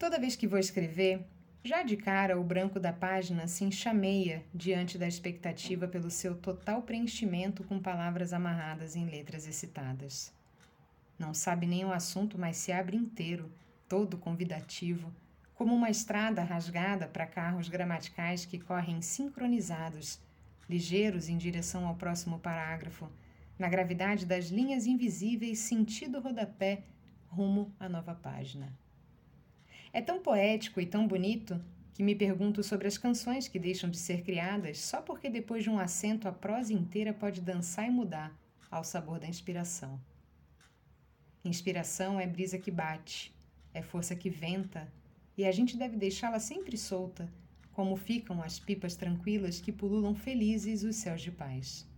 Toda vez que vou escrever, já de cara o branco da página se enxameia diante da expectativa pelo seu total preenchimento com palavras amarradas em letras excitadas. Não sabe nem o assunto, mas se abre inteiro, todo convidativo, como uma estrada rasgada para carros gramaticais que correm sincronizados, ligeiros em direção ao próximo parágrafo, na gravidade das linhas invisíveis sentido rodapé rumo à nova página. É tão poético e tão bonito que me pergunto sobre as canções que deixam de ser criadas só porque depois de um acento a prosa inteira pode dançar e mudar ao sabor da inspiração. Inspiração é brisa que bate, é força que venta, e a gente deve deixá-la sempre solta, como ficam as pipas tranquilas que pululam felizes os céus de paz.